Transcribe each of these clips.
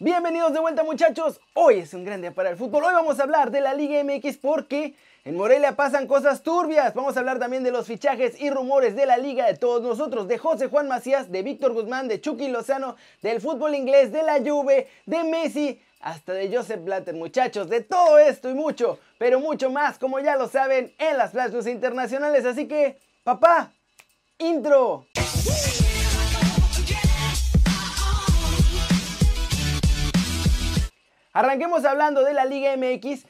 Bienvenidos de vuelta muchachos, hoy es un gran día para el fútbol, hoy vamos a hablar de la Liga MX porque en Morelia pasan cosas turbias, vamos a hablar también de los fichajes y rumores de la liga de todos nosotros, de José Juan Macías, de Víctor Guzmán, de Chucky Lozano, del fútbol inglés, de la Juve, de Messi, hasta de Joseph Blatter. Muchachos, de todo esto y mucho, pero mucho más como ya lo saben en las plazas internacionales, así que papá, intro. Arranquemos hablando de la Liga MX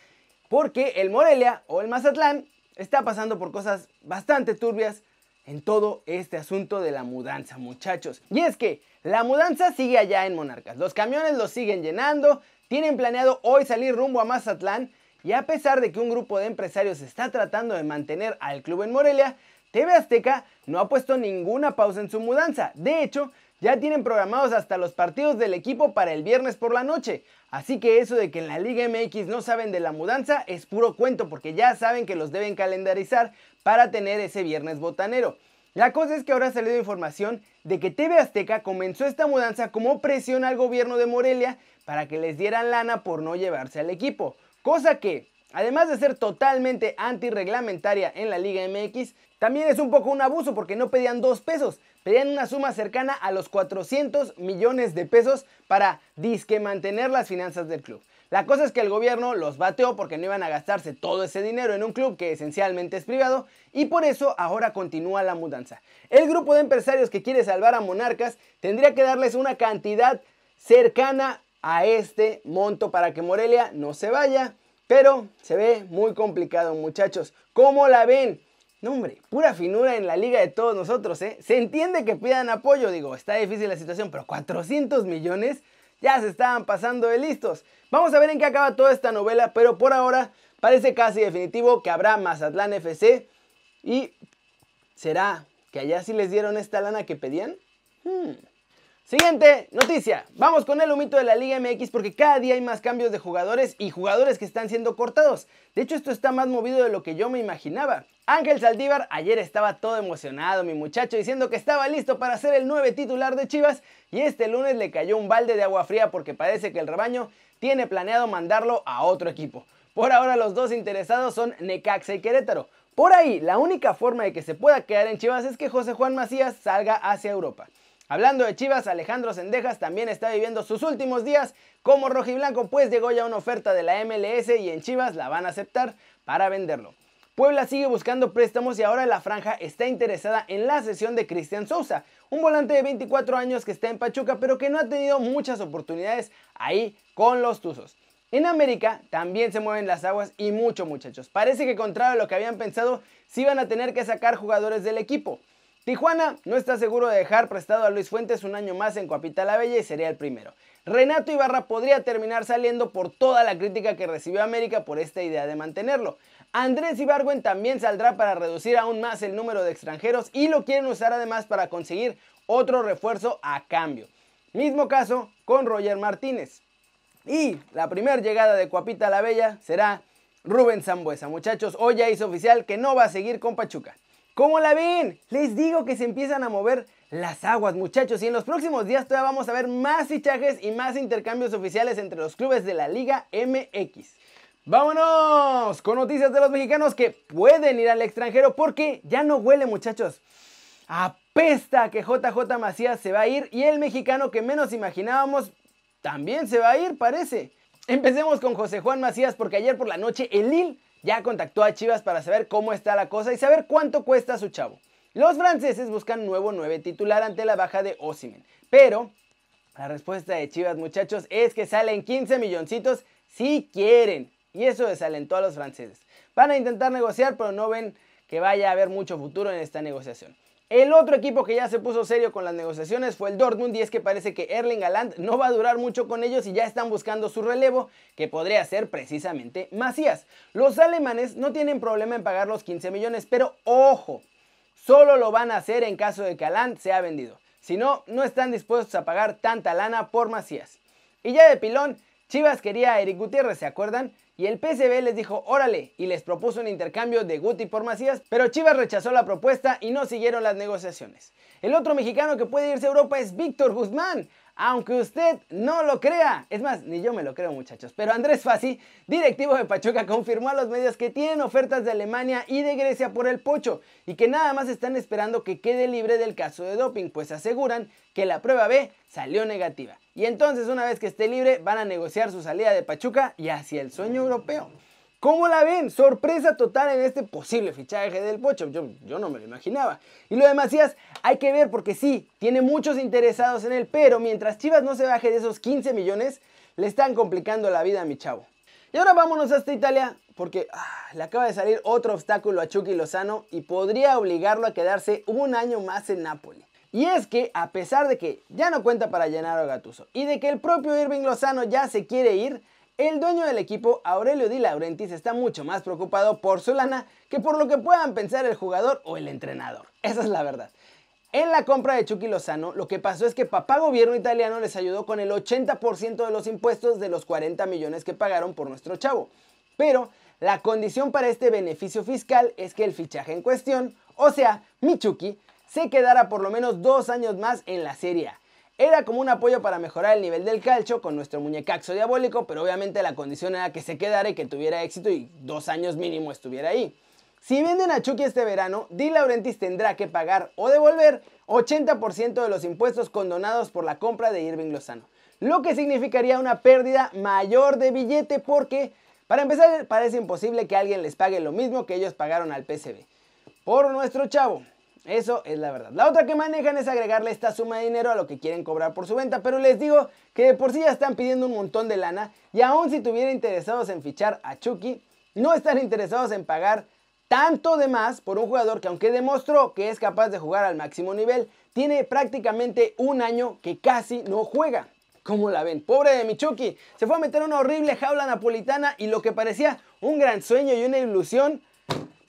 porque el Morelia o el Mazatlán está pasando por cosas bastante turbias en todo este asunto de la mudanza, muchachos. Y es que la mudanza sigue allá en Monarcas. Los camiones los siguen llenando, tienen planeado hoy salir rumbo a Mazatlán y a pesar de que un grupo de empresarios está tratando de mantener al club en Morelia, TV Azteca no ha puesto ninguna pausa en su mudanza. De hecho, ya tienen programados hasta los partidos del equipo para el viernes por la noche. Así que eso de que en la Liga MX no saben de la mudanza es puro cuento porque ya saben que los deben calendarizar para tener ese viernes botanero. La cosa es que ahora ha salido información de que TV Azteca comenzó esta mudanza como presión al gobierno de Morelia para que les dieran lana por no llevarse al equipo. Cosa que, además de ser totalmente antirreglamentaria en la Liga MX, también es un poco un abuso porque no pedían dos pesos, pedían una suma cercana a los 400 millones de pesos para disque mantener las finanzas del club. La cosa es que el gobierno los bateó porque no iban a gastarse todo ese dinero en un club que esencialmente es privado y por eso ahora continúa la mudanza. El grupo de empresarios que quiere salvar a Monarcas tendría que darles una cantidad cercana a este monto para que Morelia no se vaya, pero se ve muy complicado muchachos. ¿Cómo la ven? No, hombre, pura finura en la liga de todos nosotros, ¿eh? Se entiende que pidan apoyo, digo, está difícil la situación, pero 400 millones ya se estaban pasando de listos. Vamos a ver en qué acaba toda esta novela, pero por ahora parece casi definitivo que habrá Mazatlán FC y ¿será que allá sí les dieron esta lana que pedían? Hmm. Siguiente noticia. Vamos con el humito de la Liga MX porque cada día hay más cambios de jugadores y jugadores que están siendo cortados. De hecho, esto está más movido de lo que yo me imaginaba. Ángel Saldívar ayer estaba todo emocionado, mi muchacho, diciendo que estaba listo para ser el nueve titular de Chivas y este lunes le cayó un balde de agua fría porque parece que el rebaño tiene planeado mandarlo a otro equipo. Por ahora los dos interesados son Necaxa y Querétaro. Por ahí, la única forma de que se pueda quedar en Chivas es que José Juan Macías salga hacia Europa. Hablando de Chivas, Alejandro Sendejas también está viviendo sus últimos días como rojiblanco, pues llegó ya una oferta de la MLS y en Chivas la van a aceptar para venderlo. Puebla sigue buscando préstamos y ahora la franja está interesada en la sesión de Cristian Sousa, un volante de 24 años que está en Pachuca pero que no ha tenido muchas oportunidades ahí con los Tuzos. En América también se mueven las aguas y mucho muchachos. Parece que contrario a lo que habían pensado, sí van a tener que sacar jugadores del equipo. Tijuana no está seguro de dejar prestado a Luis Fuentes un año más en Coapita la Bella y sería el primero. Renato Ibarra podría terminar saliendo por toda la crítica que recibió América por esta idea de mantenerlo. Andrés Ibargüen también saldrá para reducir aún más el número de extranjeros y lo quieren usar además para conseguir otro refuerzo a cambio. Mismo caso con Roger Martínez. Y la primera llegada de Coapita la Bella será Rubén Zambuesa. Muchachos, hoy ya hizo oficial que no va a seguir con Pachuca. ¿Cómo la ven? Les digo que se empiezan a mover las aguas, muchachos, y en los próximos días todavía vamos a ver más fichajes y más intercambios oficiales entre los clubes de la Liga MX. Vámonos con noticias de los mexicanos que pueden ir al extranjero porque ya no huele, muchachos. Apesta que JJ Macías se va a ir y el mexicano que menos imaginábamos también se va a ir, parece. Empecemos con José Juan Macías porque ayer por la noche el Lille ya contactó a Chivas para saber cómo está la cosa y saber cuánto cuesta su chavo. Los franceses buscan nuevo 9 titular ante la baja de Osimen, pero la respuesta de Chivas, muchachos, es que salen 15 milloncitos si quieren. Y eso desalentó a los franceses. Van a intentar negociar, pero no ven que vaya a haber mucho futuro en esta negociación. El otro equipo que ya se puso serio con las negociaciones fue el Dortmund y es que parece que Erling Haaland no va a durar mucho con ellos y ya están buscando su relevo, que podría ser precisamente Macías. Los alemanes no tienen problema en pagar los 15 millones, pero ojo, solo lo van a hacer en caso de que Haaland sea vendido. Si no, no están dispuestos a pagar tanta lana por Macías. Y ya de pilón, Chivas quería a Eric Gutiérrez, ¿se acuerdan? Y el PSV les dijo, órale, y les propuso un intercambio de Guti por Macías, pero Chivas rechazó la propuesta y no siguieron las negociaciones. El otro mexicano que puede irse a Europa es Víctor Guzmán. Aunque usted no lo crea. Es más, ni yo me lo creo muchachos. Pero Andrés Fassi, directivo de Pachuca, confirmó a los medios que tienen ofertas de Alemania y de Grecia por el Pocho y que nada más están esperando que quede libre del caso de doping, pues aseguran que la prueba B salió negativa. Y entonces una vez que esté libre van a negociar su salida de Pachuca y hacia el sueño europeo. ¿Cómo la ven? Sorpresa total en este posible fichaje del Pocho. Yo, no me lo imaginaba. Y lo de hay que ver porque sí, tiene muchos interesados en él, pero mientras Chivas no se baje de esos 15 millones, le están complicando la vida a mi chavo. Y ahora vámonos hasta Italia porque ah, le acaba de salir otro obstáculo a Chucky Lozano y podría obligarlo a quedarse un año más en Nápoles. Y es que a pesar de que ya no cuenta para llenar a Gatuso y de que el propio Irving Lozano ya se quiere ir, el dueño del equipo, Aurelio Di Laurentiis, está mucho más preocupado por su lana que por lo que puedan pensar el jugador o el entrenador. Esa es la verdad. En la compra de Chucky Lozano, lo que pasó es que papá gobierno italiano les ayudó con el 80% de los impuestos de los 40 millones que pagaron por nuestro chavo. Pero la condición para este beneficio fiscal es que el fichaje en cuestión, o sea, mi Chucky, se quedara por lo menos dos años más en la Serie A. Era como un apoyo para mejorar el nivel del calcio con nuestro muñecaxo diabólico, pero obviamente la condición era que se quedara y que tuviera éxito y dos años mínimo estuviera ahí. Si venden a Chucky este verano, Di Laurentiis tendrá que pagar o devolver 80% de los impuestos condonados por la compra de Irving Lozano, lo que significaría una pérdida mayor de billete porque, para empezar, parece imposible que alguien les pague lo mismo que ellos pagaron al PCB. Por nuestro chavo, eso es la verdad. La otra que manejan es agregarle esta suma de dinero a lo que quieren cobrar por su venta, pero les digo que de por sí ya están pidiendo un montón de lana y aún si tuvieran interesados en fichar a Chucky, no están interesados en pagar tanto de más por un jugador que aunque demostró que es capaz de jugar al máximo nivel, tiene prácticamente un año que casi no juega. ¿Cómo la ven? Pobre de Michuki, se fue a meter una horrible jaula napolitana y lo que parecía un gran sueño y una ilusión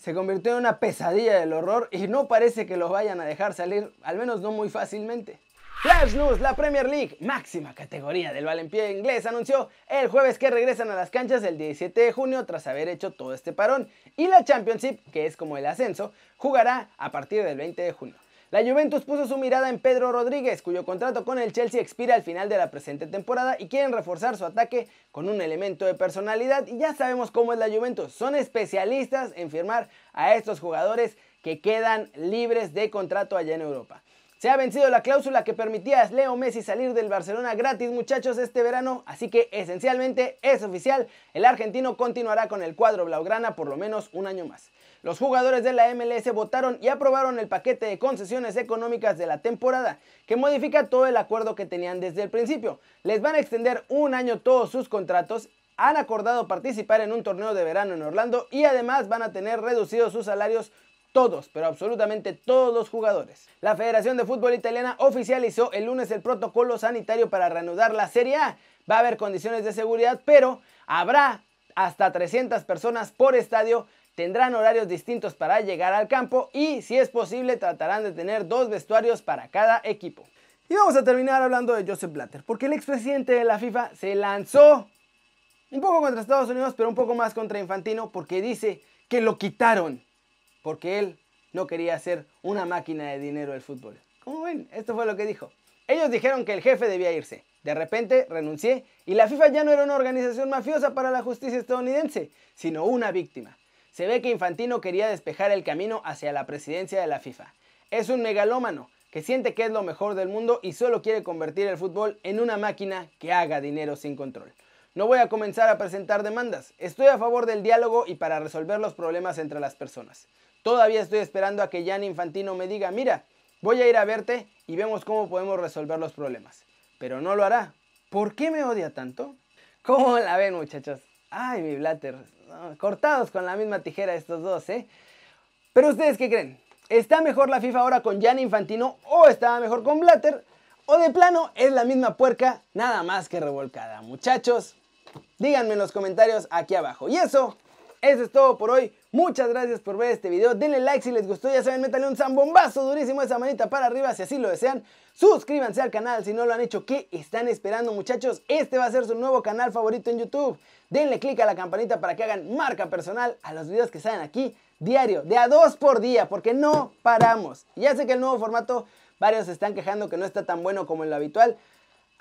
se convirtió en una pesadilla del horror y no parece que lo vayan a dejar salir, al menos no muy fácilmente. Flash News, la Premier League, máxima categoría del balompié inglés, anunció el jueves que regresan a las canchas el 17 de junio tras haber hecho todo este parón y la Championship, que es como el ascenso, jugará a partir del 20 de junio. La Juventus puso su mirada en Pedro Rodríguez, cuyo contrato con el Chelsea expira al final de la presente temporada y quieren reforzar su ataque con un elemento de personalidad y ya sabemos cómo es la Juventus, son especialistas en firmar a estos jugadores que quedan libres de contrato allá en Europa. Se ha vencido la cláusula que permitía a Leo Messi salir del Barcelona gratis muchachos este verano, así que esencialmente es oficial, el argentino continuará con el cuadro blaugrana por lo menos un año más. Los jugadores de la MLS votaron y aprobaron el paquete de concesiones económicas de la temporada, que modifica todo el acuerdo que tenían desde el principio. Les van a extender un año todos sus contratos han acordado participar en un torneo de verano en Orlando y además van a tener reducidos sus salarios todos, pero absolutamente todos los jugadores. La Federación de Fútbol Italiana oficializó el lunes el protocolo sanitario para reanudar la Serie A. Va a haber condiciones de seguridad, pero habrá hasta 300 personas por estadio, tendrán horarios distintos para llegar al campo y, si es posible, tratarán de tener dos vestuarios para cada equipo. Y vamos a terminar hablando de Joseph Blatter, porque el expresidente de la FIFA se lanzó un poco contra Estados Unidos, pero un poco más contra Infantino, porque dice que lo quitaron porque él no quería ser una máquina de dinero del fútbol. Como ven, esto fue lo que dijo. Ellos dijeron que el jefe debía irse. De repente renuncié y la FIFA ya no era una organización mafiosa para la justicia estadounidense, sino una víctima. Se ve que Infantino quería despejar el camino hacia la presidencia de la FIFA. Es un megalómano que siente que es lo mejor del mundo y solo quiere convertir el fútbol en una máquina que haga dinero sin control. No voy a comenzar a presentar demandas. Estoy a favor del diálogo y para resolver los problemas entre las personas. Todavía estoy esperando a que Jan Infantino me diga, mira, voy a ir a verte y vemos cómo podemos resolver los problemas. Pero no lo hará. ¿Por qué me odia tanto? ¿Cómo la ven muchachos? Ay, mi Blatter. Cortados con la misma tijera estos dos, ¿eh? Pero ustedes qué creen? ¿Está mejor la FIFA ahora con Jan Infantino o estaba mejor con Blatter? ¿O de plano es la misma puerca, nada más que revolcada? Muchachos, díganme en los comentarios aquí abajo. Y eso eso es todo por hoy. Muchas gracias por ver este video. Denle like si les gustó. Ya saben, métanle un zambombazo durísimo esa manita para arriba si así lo desean. Suscríbanse al canal si no lo han hecho. ¿Qué están esperando muchachos? Este va a ser su nuevo canal favorito en YouTube. Denle click a la campanita para que hagan marca personal a los videos que salen aquí diario. De a dos por día porque no paramos. Ya sé que el nuevo formato varios se están quejando que no está tan bueno como en lo habitual.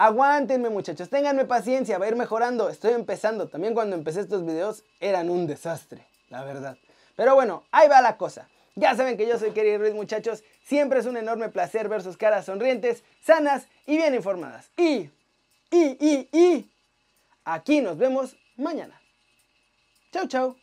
Aguántenme muchachos, ténganme paciencia, va a ir mejorando, estoy empezando. También cuando empecé estos videos eran un desastre, la verdad. Pero bueno, ahí va la cosa. Ya saben que yo soy Kerry Ruiz muchachos, siempre es un enorme placer ver sus caras sonrientes, sanas y bien informadas. Y, y, y, y, aquí nos vemos mañana. Chau, chau.